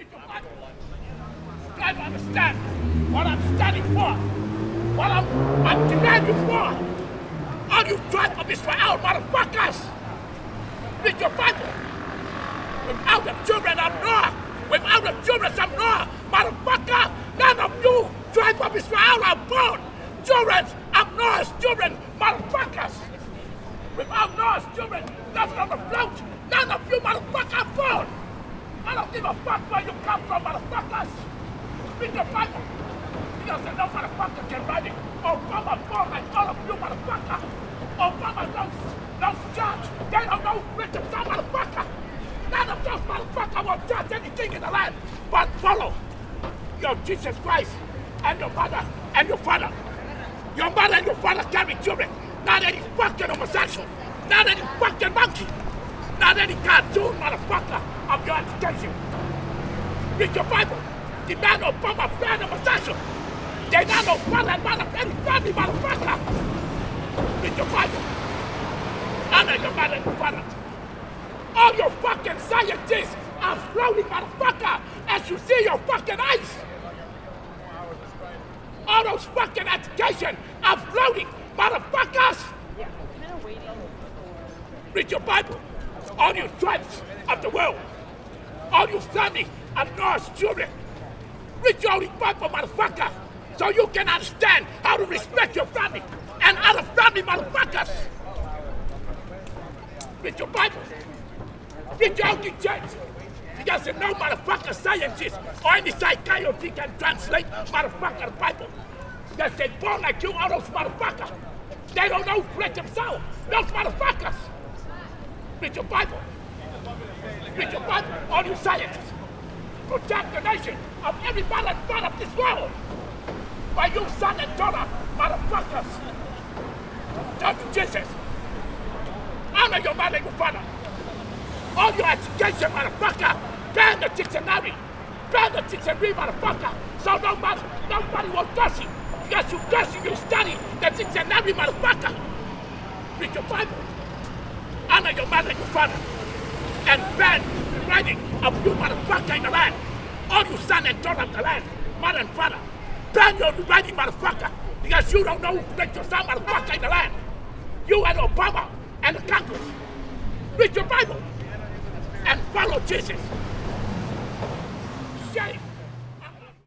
Read your Bible. Try to understand what I'm standing for. What I'm, I'm demanding for. All you tribe of Israel motherfuckers. Read your Bible. Without the children Noah, without the children of Noah, motherfucker, none of you tribe of Israel are born. Children of Noah's children, motherfuckers. Without Noah's children, that's on the float. None of you motherfuckers are. I don't give a fuck where you come from, motherfuckers. Read Bible. Don't say no motherfucker write it. Obama born like all of you motherfucker. Obama knows, knows judge. They don't know Richard some motherfucker. None of those motherfuckers will judge anything in the land but follow your Jesus Christ and your mother and your father. Your mother and your father carry children. Not any fucking homosexual. Not any fucking monkey. Not any cartoon motherfucker of your education. Read your Bible. Demand Obama ban homosexual. They not no father and mother any family motherfucker. Read your Bible. Honor your mother and your father. All your fucking scientists are floating motherfucker as you see your fucking eyes. All those fucking education are floating motherfuckers. Read your Bible. All you tribes of the world. All you family of Noah's children. Read your Bible, motherfucker. So you can understand how to respect your family and other family motherfuckers. Read your Bible. Read your holy church. Because no motherfucker scientist or any psychiatrist can translate motherfucker Bible. Because they born like you, all those motherfuckers. They don't know French themselves. Those motherfuckers. Read your Bible. Read your Bible. All you scientists. Protect the nation of every and father of this world. By you son and daughter, motherfuckers. Turn Jesus. Honor your mother and your father. All your education, motherfucker. Ban the dictionary. Ban the dictionary, motherfucker. So nobody, nobody will touch you. Because you touch you, you study the dictionary, motherfucker. Read your Bible. Honor your mother and the writing of you, motherfucker, in the land. All you son and daughter of the land, mother and father. Ban your writing, motherfucker. Because you don't know who your son, motherfucker, in the land. You and Obama and the Congress. Read your Bible and follow Jesus.